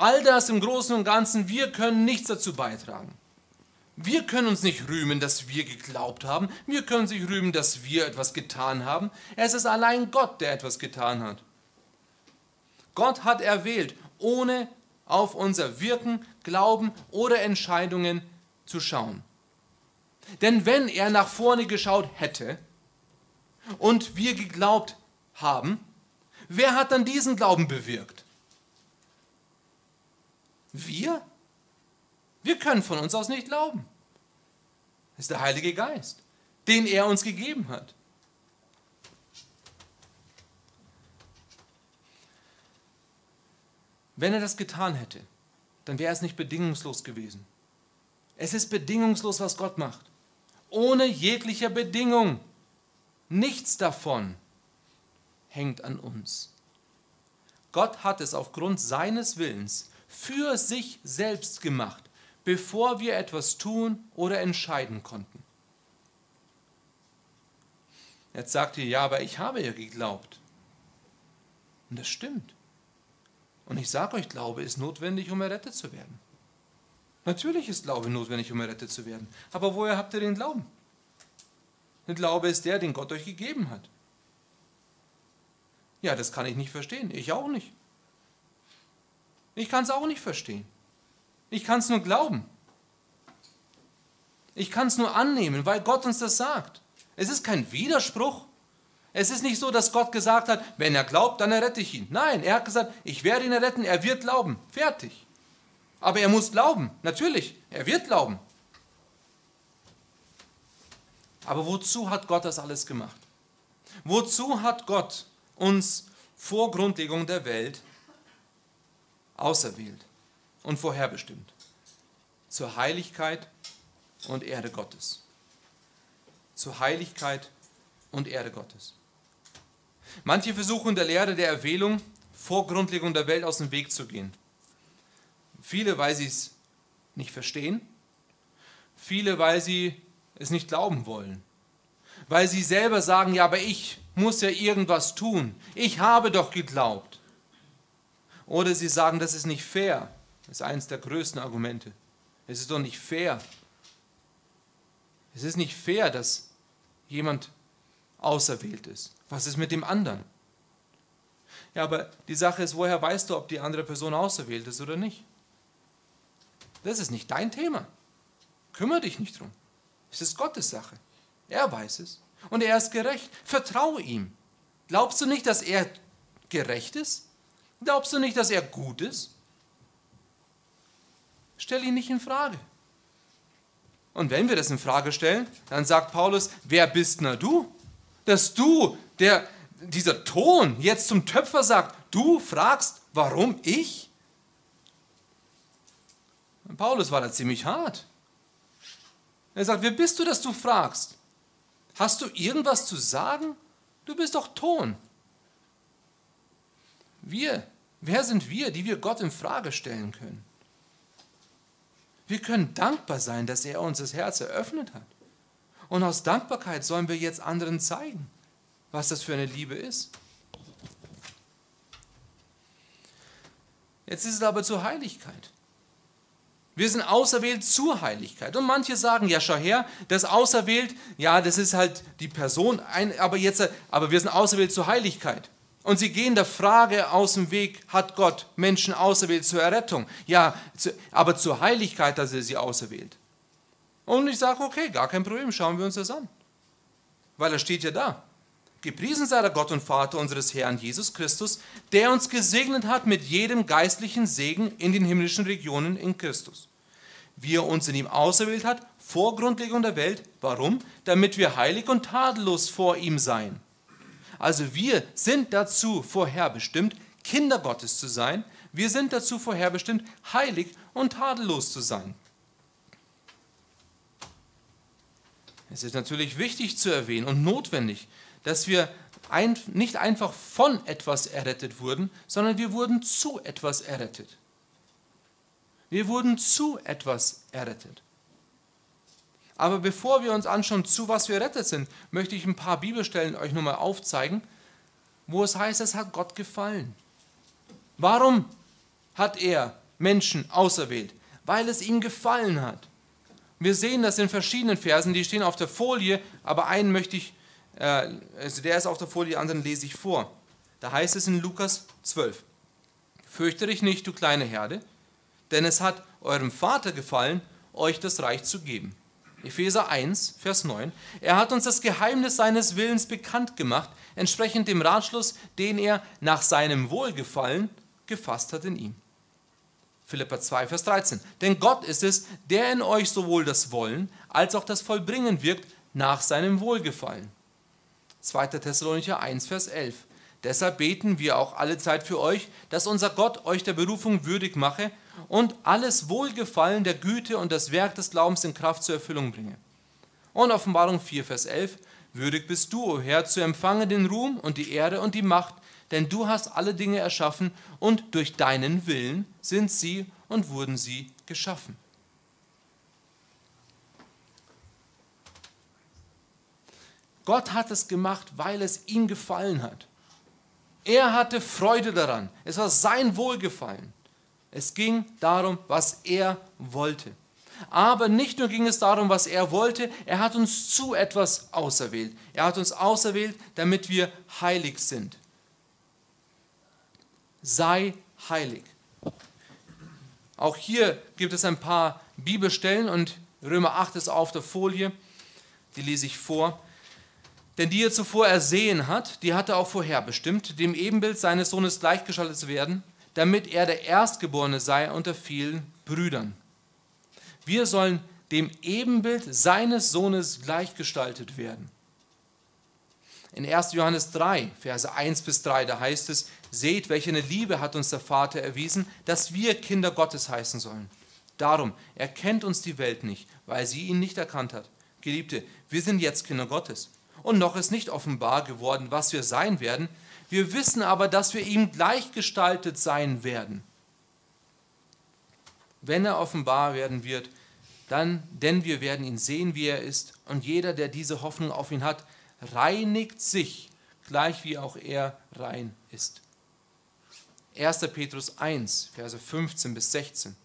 All das im Großen und Ganzen, wir können nichts dazu beitragen. Wir können uns nicht rühmen, dass wir geglaubt haben. Wir können sich rühmen, dass wir etwas getan haben. Es ist allein Gott, der etwas getan hat. Gott hat erwählt, ohne auf unser Wirken, Glauben oder Entscheidungen zu schauen. Denn wenn er nach vorne geschaut hätte und wir geglaubt haben, wer hat dann diesen Glauben bewirkt? Wir? Wir können von uns aus nicht glauben. Das ist der Heilige Geist, den er uns gegeben hat. Wenn er das getan hätte, dann wäre es nicht bedingungslos gewesen. Es ist bedingungslos, was Gott macht ohne jegliche Bedingung. Nichts davon hängt an uns. Gott hat es aufgrund seines Willens für sich selbst gemacht, bevor wir etwas tun oder entscheiden konnten. Jetzt sagt ihr, ja, aber ich habe ja geglaubt. Und das stimmt. Und ich sage euch, Glaube ist notwendig, um errettet zu werden. Natürlich ist Glaube notwendig, um errettet zu werden. Aber woher habt ihr den Glauben? Der Glaube ist der, den Gott euch gegeben hat. Ja, das kann ich nicht verstehen. Ich auch nicht. Ich kann es auch nicht verstehen. Ich kann es nur glauben. Ich kann es nur annehmen, weil Gott uns das sagt. Es ist kein Widerspruch. Es ist nicht so, dass Gott gesagt hat, wenn er glaubt, dann errette ich ihn. Nein, er hat gesagt, ich werde ihn erretten, er wird glauben. Fertig. Aber er muss glauben, natürlich, er wird glauben. Aber wozu hat Gott das alles gemacht? Wozu hat Gott uns vor Grundlegung der Welt auserwählt und vorherbestimmt? Zur Heiligkeit und Erde Gottes. Zur Heiligkeit und Erde Gottes. Manche versuchen der Lehre der Erwählung vor Grundlegung der Welt aus dem Weg zu gehen. Viele, weil sie es nicht verstehen. Viele, weil sie es nicht glauben wollen. Weil sie selber sagen, ja, aber ich muss ja irgendwas tun. Ich habe doch geglaubt. Oder sie sagen, das ist nicht fair. Das ist eines der größten Argumente. Es ist doch nicht fair. Es ist nicht fair, dass jemand auserwählt ist. Was ist mit dem anderen? Ja, aber die Sache ist, woher weißt du, ob die andere Person auserwählt ist oder nicht? Das ist nicht dein Thema. Kümmere dich nicht drum. Es ist Gottes Sache. Er weiß es. Und er ist gerecht. Vertraue ihm. Glaubst du nicht, dass er gerecht ist? Glaubst du nicht, dass er gut ist? Stell ihn nicht in Frage. Und wenn wir das in Frage stellen, dann sagt Paulus, wer bist na du? Dass du, der, dieser Ton jetzt zum Töpfer sagt, du fragst, warum ich? Paulus war da ziemlich hart. Er sagt, wer bist du, dass du fragst? Hast du irgendwas zu sagen? Du bist doch Ton. Wir, wer sind wir, die wir Gott in Frage stellen können? Wir können dankbar sein, dass er uns das Herz eröffnet hat. Und aus Dankbarkeit sollen wir jetzt anderen zeigen, was das für eine Liebe ist. Jetzt ist es aber zur Heiligkeit. Wir sind auserwählt zur Heiligkeit. Und manche sagen, ja, schau her, das auserwählt, ja, das ist halt die Person, aber, jetzt, aber wir sind auserwählt zur Heiligkeit. Und sie gehen der Frage aus dem Weg, hat Gott Menschen auserwählt zur Errettung? Ja, aber zur Heiligkeit dass er sie auserwählt. Und ich sage, okay, gar kein Problem, schauen wir uns das an. Weil er steht ja da. Gepriesen sei der Gott und Vater unseres Herrn Jesus Christus, der uns gesegnet hat mit jedem geistlichen Segen in den himmlischen Regionen in Christus. Wie er uns in ihm auserwählt hat, vor Grundlegung der Welt. Warum? Damit wir heilig und tadellos vor ihm seien. Also wir sind dazu vorherbestimmt, Kinder Gottes zu sein. Wir sind dazu vorherbestimmt, heilig und tadellos zu sein. Es ist natürlich wichtig zu erwähnen und notwendig, dass wir ein, nicht einfach von etwas errettet wurden, sondern wir wurden zu etwas errettet. Wir wurden zu etwas errettet. Aber bevor wir uns anschauen, zu was wir errettet sind, möchte ich ein paar Bibelstellen euch nochmal aufzeigen, wo es heißt, es hat Gott gefallen. Warum hat er Menschen auserwählt? Weil es ihm gefallen hat. Wir sehen das in verschiedenen Versen, die stehen auf der Folie, aber einen möchte ich äh, also der ist auf der Folie, die anderen lese ich vor. Da heißt es in Lukas 12, Fürchte dich nicht, du kleine Herde, denn es hat eurem Vater gefallen, euch das Reich zu geben. Epheser 1, Vers 9. Er hat uns das Geheimnis seines Willens bekannt gemacht, entsprechend dem Ratschluss, den er nach seinem Wohlgefallen gefasst hat in ihm. Philippa 2, Vers 13. Denn Gott ist es, der in euch sowohl das Wollen als auch das Vollbringen wirkt nach seinem Wohlgefallen. 2. Thessalonicher 1, Vers 11. Deshalb beten wir auch alle Zeit für euch, dass unser Gott euch der Berufung würdig mache und alles Wohlgefallen der Güte und das Werk des Glaubens in Kraft zur Erfüllung bringe. Und Offenbarung 4, Vers 11. Würdig bist du, o Herr, zu empfangen den Ruhm und die Ehre und die Macht, denn du hast alle Dinge erschaffen und durch deinen Willen sind sie und wurden sie geschaffen. Gott hat es gemacht, weil es ihm gefallen hat. Er hatte Freude daran. Es war sein Wohlgefallen. Es ging darum, was er wollte. Aber nicht nur ging es darum, was er wollte, er hat uns zu etwas auserwählt. Er hat uns auserwählt, damit wir heilig sind. Sei heilig. Auch hier gibt es ein paar Bibelstellen und Römer 8 ist auf der Folie, die lese ich vor. Denn die er zuvor ersehen hat, die hat er auch vorherbestimmt, dem Ebenbild seines Sohnes gleichgeschaltet zu werden, damit er der Erstgeborene sei unter vielen Brüdern. Wir sollen dem Ebenbild seines Sohnes gleichgestaltet werden. In 1. Johannes 3, Verse 1 bis 3, da heißt es, seht, welche eine Liebe hat uns der Vater erwiesen, dass wir Kinder Gottes heißen sollen. Darum erkennt uns die Welt nicht, weil sie ihn nicht erkannt hat. Geliebte, wir sind jetzt Kinder Gottes und noch ist nicht offenbar geworden, was wir sein werden. Wir wissen aber, dass wir ihm gleichgestaltet sein werden. Wenn er offenbar werden wird, dann, denn wir werden ihn sehen, wie er ist, und jeder, der diese Hoffnung auf ihn hat, reinigt sich, gleich wie auch er rein ist. 1. Petrus 1, Verse 15 bis 16.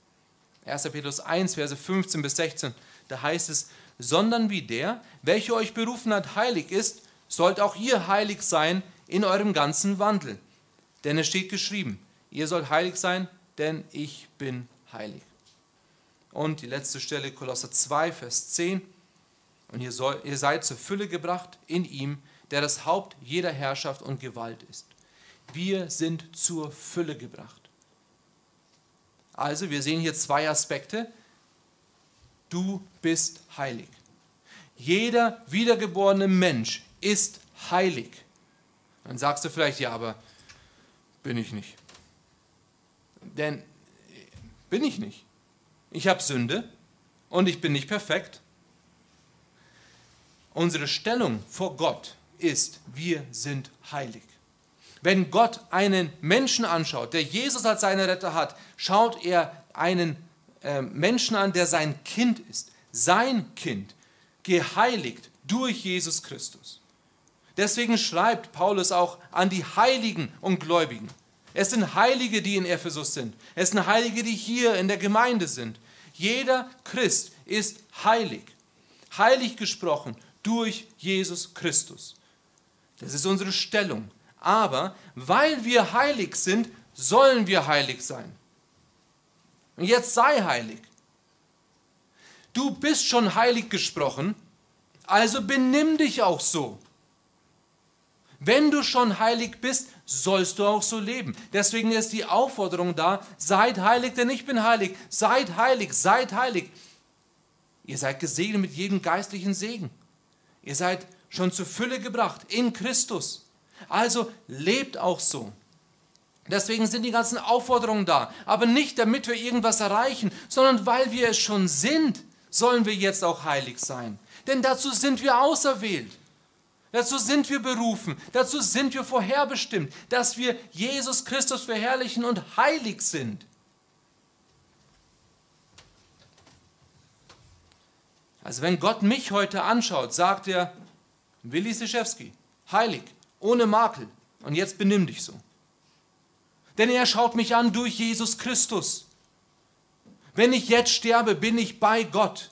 1. Petrus 1, Verse 15 bis 16, da heißt es, sondern wie der, welcher euch berufen hat, heilig ist, sollt auch ihr heilig sein in eurem ganzen Wandel. Denn es steht geschrieben, ihr sollt heilig sein, denn ich bin heilig. Und die letzte Stelle, Kolosser 2, Vers 10. Und ihr, soll, ihr seid zur Fülle gebracht in ihm, der das Haupt jeder Herrschaft und Gewalt ist. Wir sind zur Fülle gebracht. Also wir sehen hier zwei Aspekte du bist heilig. Jeder wiedergeborene Mensch ist heilig. Dann sagst du vielleicht, ja, aber bin ich nicht. Denn bin ich nicht. Ich habe Sünde und ich bin nicht perfekt. Unsere Stellung vor Gott ist, wir sind heilig. Wenn Gott einen Menschen anschaut, der Jesus als seinen Retter hat, schaut er einen Menschen an, der sein Kind ist, sein Kind, geheiligt, durch Jesus Christus. Deswegen schreibt Paulus auch an die Heiligen und Gläubigen. Es sind Heilige, die in Ephesus sind. Es sind Heilige, die hier in der Gemeinde sind. Jeder Christ ist heilig. Heilig gesprochen durch Jesus Christus. Das ist unsere Stellung. Aber weil wir heilig sind, sollen wir heilig sein. Und jetzt sei heilig. Du bist schon heilig gesprochen, also benimm dich auch so. Wenn du schon heilig bist, sollst du auch so leben. Deswegen ist die Aufforderung da, seid heilig, denn ich bin heilig. Seid heilig, seid heilig. Ihr seid gesegnet mit jedem geistlichen Segen. Ihr seid schon zur Fülle gebracht in Christus. Also lebt auch so. Deswegen sind die ganzen Aufforderungen da. Aber nicht damit wir irgendwas erreichen, sondern weil wir es schon sind, sollen wir jetzt auch heilig sein. Denn dazu sind wir auserwählt. Dazu sind wir berufen. Dazu sind wir vorherbestimmt, dass wir Jesus Christus verherrlichen und heilig sind. Also wenn Gott mich heute anschaut, sagt er, Willi Sischewski, heilig, ohne Makel. Und jetzt benimm dich so. Denn er schaut mich an durch Jesus Christus. Wenn ich jetzt sterbe, bin ich bei Gott.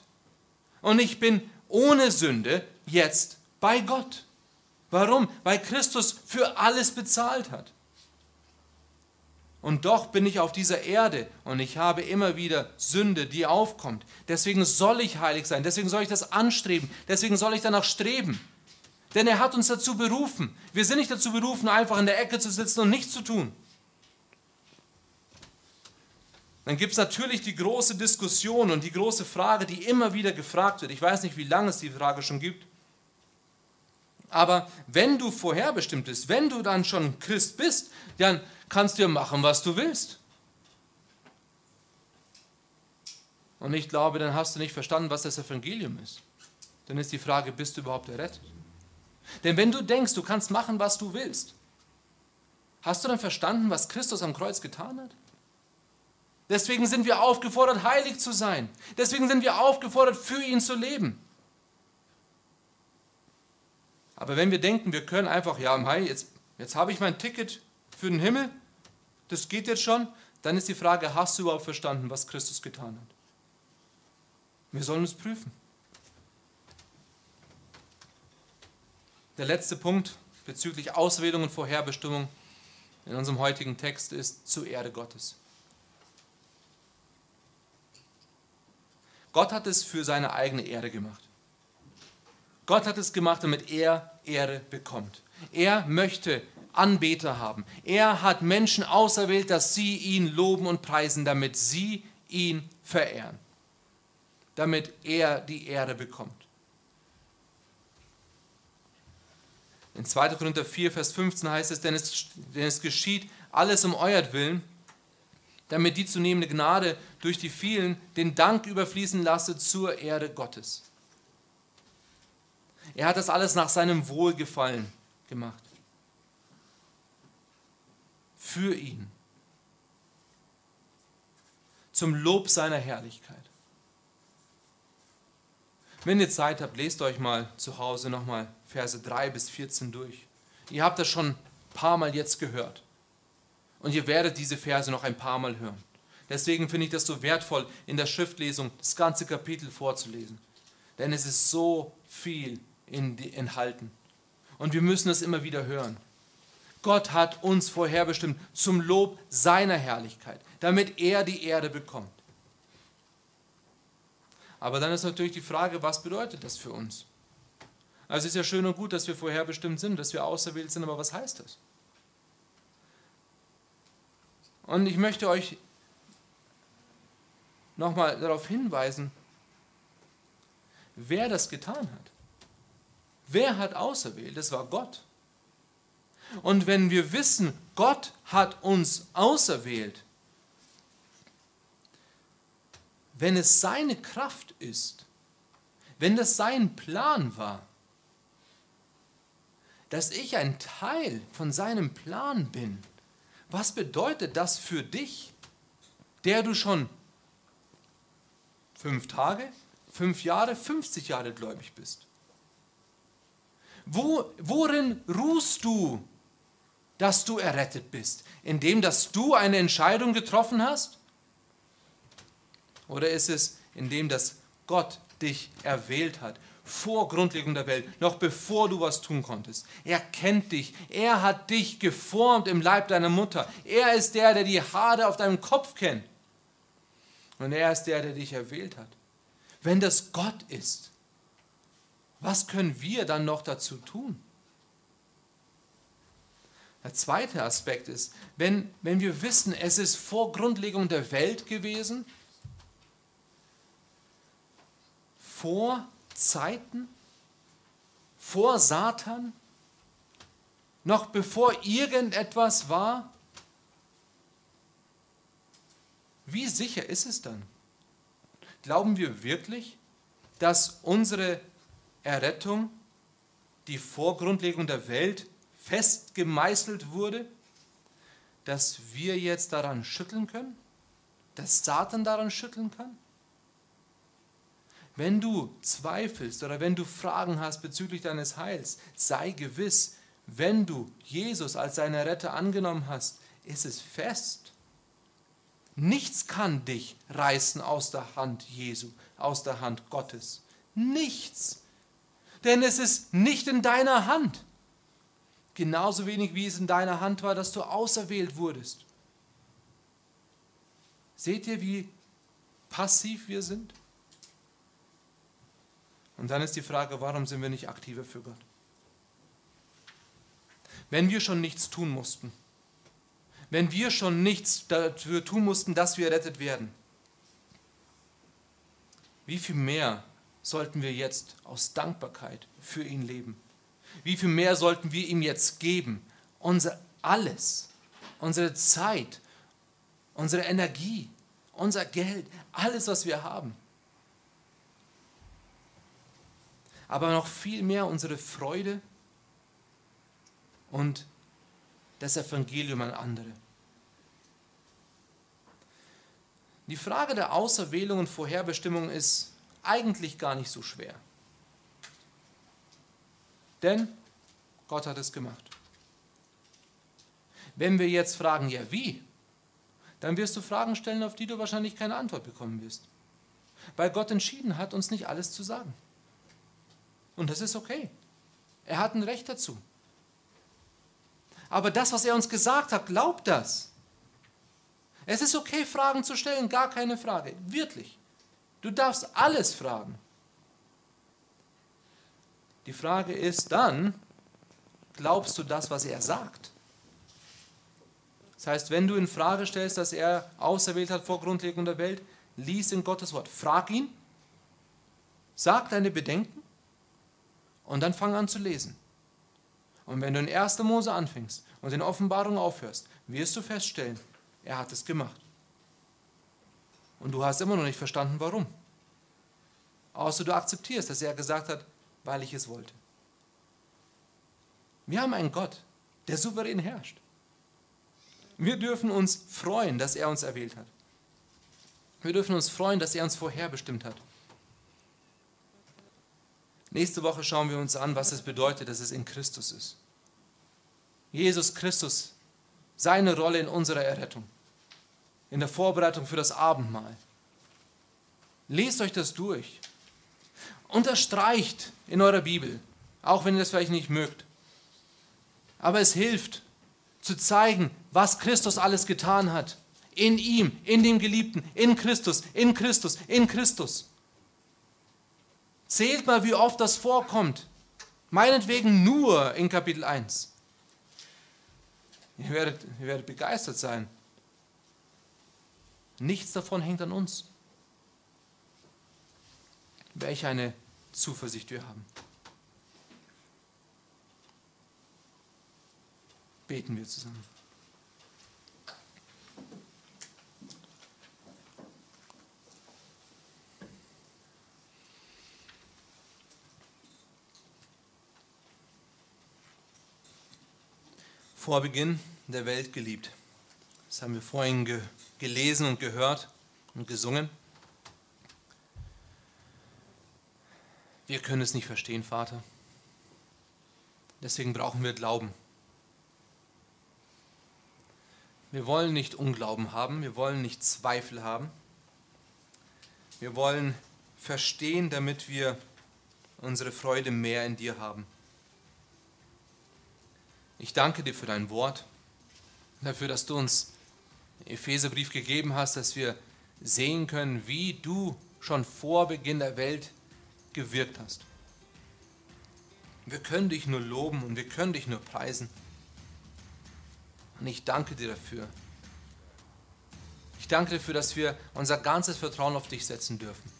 Und ich bin ohne Sünde jetzt bei Gott. Warum? Weil Christus für alles bezahlt hat. Und doch bin ich auf dieser Erde und ich habe immer wieder Sünde, die aufkommt. Deswegen soll ich heilig sein, deswegen soll ich das anstreben, deswegen soll ich danach streben. Denn er hat uns dazu berufen. Wir sind nicht dazu berufen, einfach in der Ecke zu sitzen und nichts zu tun. Dann gibt es natürlich die große Diskussion und die große Frage, die immer wieder gefragt wird. Ich weiß nicht, wie lange es die Frage schon gibt. Aber wenn du vorherbestimmt bist, wenn du dann schon Christ bist, dann kannst du ja machen, was du willst. Und ich glaube, dann hast du nicht verstanden, was das Evangelium ist. Dann ist die Frage, bist du überhaupt errettet? Denn wenn du denkst, du kannst machen, was du willst, hast du dann verstanden, was Christus am Kreuz getan hat? Deswegen sind wir aufgefordert, heilig zu sein. Deswegen sind wir aufgefordert, für ihn zu leben. Aber wenn wir denken, wir können einfach, ja, jetzt, jetzt habe ich mein Ticket für den Himmel, das geht jetzt schon, dann ist die Frage, hast du überhaupt verstanden, was Christus getan hat? Wir sollen es prüfen. Der letzte Punkt bezüglich Auswählung und Vorherbestimmung in unserem heutigen Text ist zur Ehre Gottes. Gott hat es für seine eigene Ehre gemacht. Gott hat es gemacht, damit er Ehre bekommt. Er möchte Anbeter haben. Er hat Menschen auserwählt, dass sie ihn loben und preisen, damit sie ihn verehren. Damit er die Ehre bekommt. In 2. Korinther 4, Vers 15 heißt es denn, es, denn es geschieht alles um euretwillen, damit die zunehmende Gnade durch die vielen den Dank überfließen lasse zur Ehre Gottes. Er hat das alles nach seinem Wohlgefallen gemacht. Für ihn. Zum Lob seiner Herrlichkeit. Wenn ihr Zeit habt, lest euch mal zu Hause nochmal Verse 3 bis 14 durch. Ihr habt das schon ein paar Mal jetzt gehört. Und ihr werdet diese Verse noch ein paar Mal hören. Deswegen finde ich das so wertvoll, in der Schriftlesung das ganze Kapitel vorzulesen. Denn es ist so viel enthalten. Und wir müssen es immer wieder hören. Gott hat uns vorherbestimmt zum Lob seiner Herrlichkeit, damit er die Erde bekommt. Aber dann ist natürlich die Frage, was bedeutet das für uns? Also es ist ja schön und gut, dass wir vorherbestimmt sind, dass wir auserwählt sind, aber was heißt das? Und ich möchte euch nochmal darauf hinweisen, wer das getan hat. Wer hat auserwählt? Das war Gott. Und wenn wir wissen, Gott hat uns auserwählt, wenn es seine Kraft ist, wenn das sein Plan war, dass ich ein Teil von seinem Plan bin, was bedeutet das für dich, der du schon fünf Tage, fünf Jahre, 50 Jahre gläubig bist? Wo, worin ruhst du, dass du errettet bist? Indem, dass du eine Entscheidung getroffen hast? Oder ist es indem, dass Gott dich erwählt hat, vor Grundlegung der Welt, noch bevor du was tun konntest? Er kennt dich, er hat dich geformt im Leib deiner Mutter. Er ist der, der die Haare auf deinem Kopf kennt. Und er ist der, der dich erwählt hat. Wenn das Gott ist, was können wir dann noch dazu tun? Der zweite Aspekt ist, wenn, wenn wir wissen, es ist vor Grundlegung der Welt gewesen, vor Zeiten, vor Satan, noch bevor irgendetwas war, wie sicher ist es dann? Glauben wir wirklich, dass unsere Errettung, die Vorgrundlegung der Welt, fest gemeißelt wurde, dass wir jetzt daran schütteln können? Dass Satan daran schütteln kann? Wenn du zweifelst oder wenn du Fragen hast bezüglich deines Heils, sei gewiss, wenn du Jesus als deine Retter angenommen hast, ist es fest. Nichts kann dich reißen aus der Hand Jesu, aus der Hand Gottes. Nichts. Denn es ist nicht in deiner Hand. Genauso wenig wie es in deiner Hand war, dass du auserwählt wurdest. Seht ihr, wie passiv wir sind? Und dann ist die Frage, warum sind wir nicht aktiver für Gott? Wenn wir schon nichts tun mussten, wenn wir schon nichts dafür tun mussten, dass wir rettet werden, wie viel mehr sollten wir jetzt aus Dankbarkeit für ihn leben? Wie viel mehr sollten wir ihm jetzt geben? Unser alles, unsere Zeit, unsere Energie, unser Geld, alles, was wir haben. aber noch viel mehr unsere Freude und das Evangelium an andere. Die Frage der Auserwählung und Vorherbestimmung ist eigentlich gar nicht so schwer. Denn Gott hat es gemacht. Wenn wir jetzt fragen, ja wie, dann wirst du Fragen stellen, auf die du wahrscheinlich keine Antwort bekommen wirst. Weil Gott entschieden hat, uns nicht alles zu sagen. Und das ist okay. Er hat ein Recht dazu. Aber das, was er uns gesagt hat, glaubt das. Es ist okay, Fragen zu stellen, gar keine Frage. Wirklich. Du darfst alles fragen. Die Frage ist dann, glaubst du das, was er sagt? Das heißt, wenn du in Frage stellst, dass er auserwählt hat vor Grundlegung der Welt, lies in Gottes Wort. Frag ihn, sag deine Bedenken und dann fang an zu lesen. Und wenn du in 1. Mose anfängst und in Offenbarung aufhörst, wirst du feststellen, er hat es gemacht. Und du hast immer noch nicht verstanden, warum. Außer du akzeptierst, dass er gesagt hat, weil ich es wollte. Wir haben einen Gott, der souverän herrscht. Wir dürfen uns freuen, dass er uns erwählt hat. Wir dürfen uns freuen, dass er uns vorherbestimmt hat. Nächste Woche schauen wir uns an, was es bedeutet, dass es in Christus ist. Jesus Christus, seine Rolle in unserer Errettung, in der Vorbereitung für das Abendmahl. Lest euch das durch. Unterstreicht in eurer Bibel, auch wenn ihr das vielleicht nicht mögt. Aber es hilft zu zeigen, was Christus alles getan hat. In ihm, in dem Geliebten, in Christus, in Christus, in Christus. Zählt mal, wie oft das vorkommt. Meinetwegen nur in Kapitel 1. Ihr werdet, ihr werdet begeistert sein. Nichts davon hängt an uns. Welch eine Zuversicht wir haben. Beten wir zusammen. Vor Beginn der Welt geliebt. Das haben wir vorhin ge gelesen und gehört und gesungen. Wir können es nicht verstehen, Vater. Deswegen brauchen wir Glauben. Wir wollen nicht Unglauben haben, wir wollen nicht Zweifel haben. Wir wollen verstehen, damit wir unsere Freude mehr in dir haben. Ich danke dir für dein Wort, dafür, dass du uns den Epheserbrief gegeben hast, dass wir sehen können, wie du schon vor Beginn der Welt gewirkt hast. Wir können dich nur loben und wir können dich nur preisen. Und ich danke dir dafür. Ich danke dir dafür, dass wir unser ganzes Vertrauen auf dich setzen dürfen.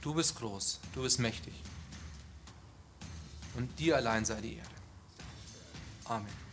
Du bist groß, du bist mächtig. Und dir allein sei die Ehre. Amen.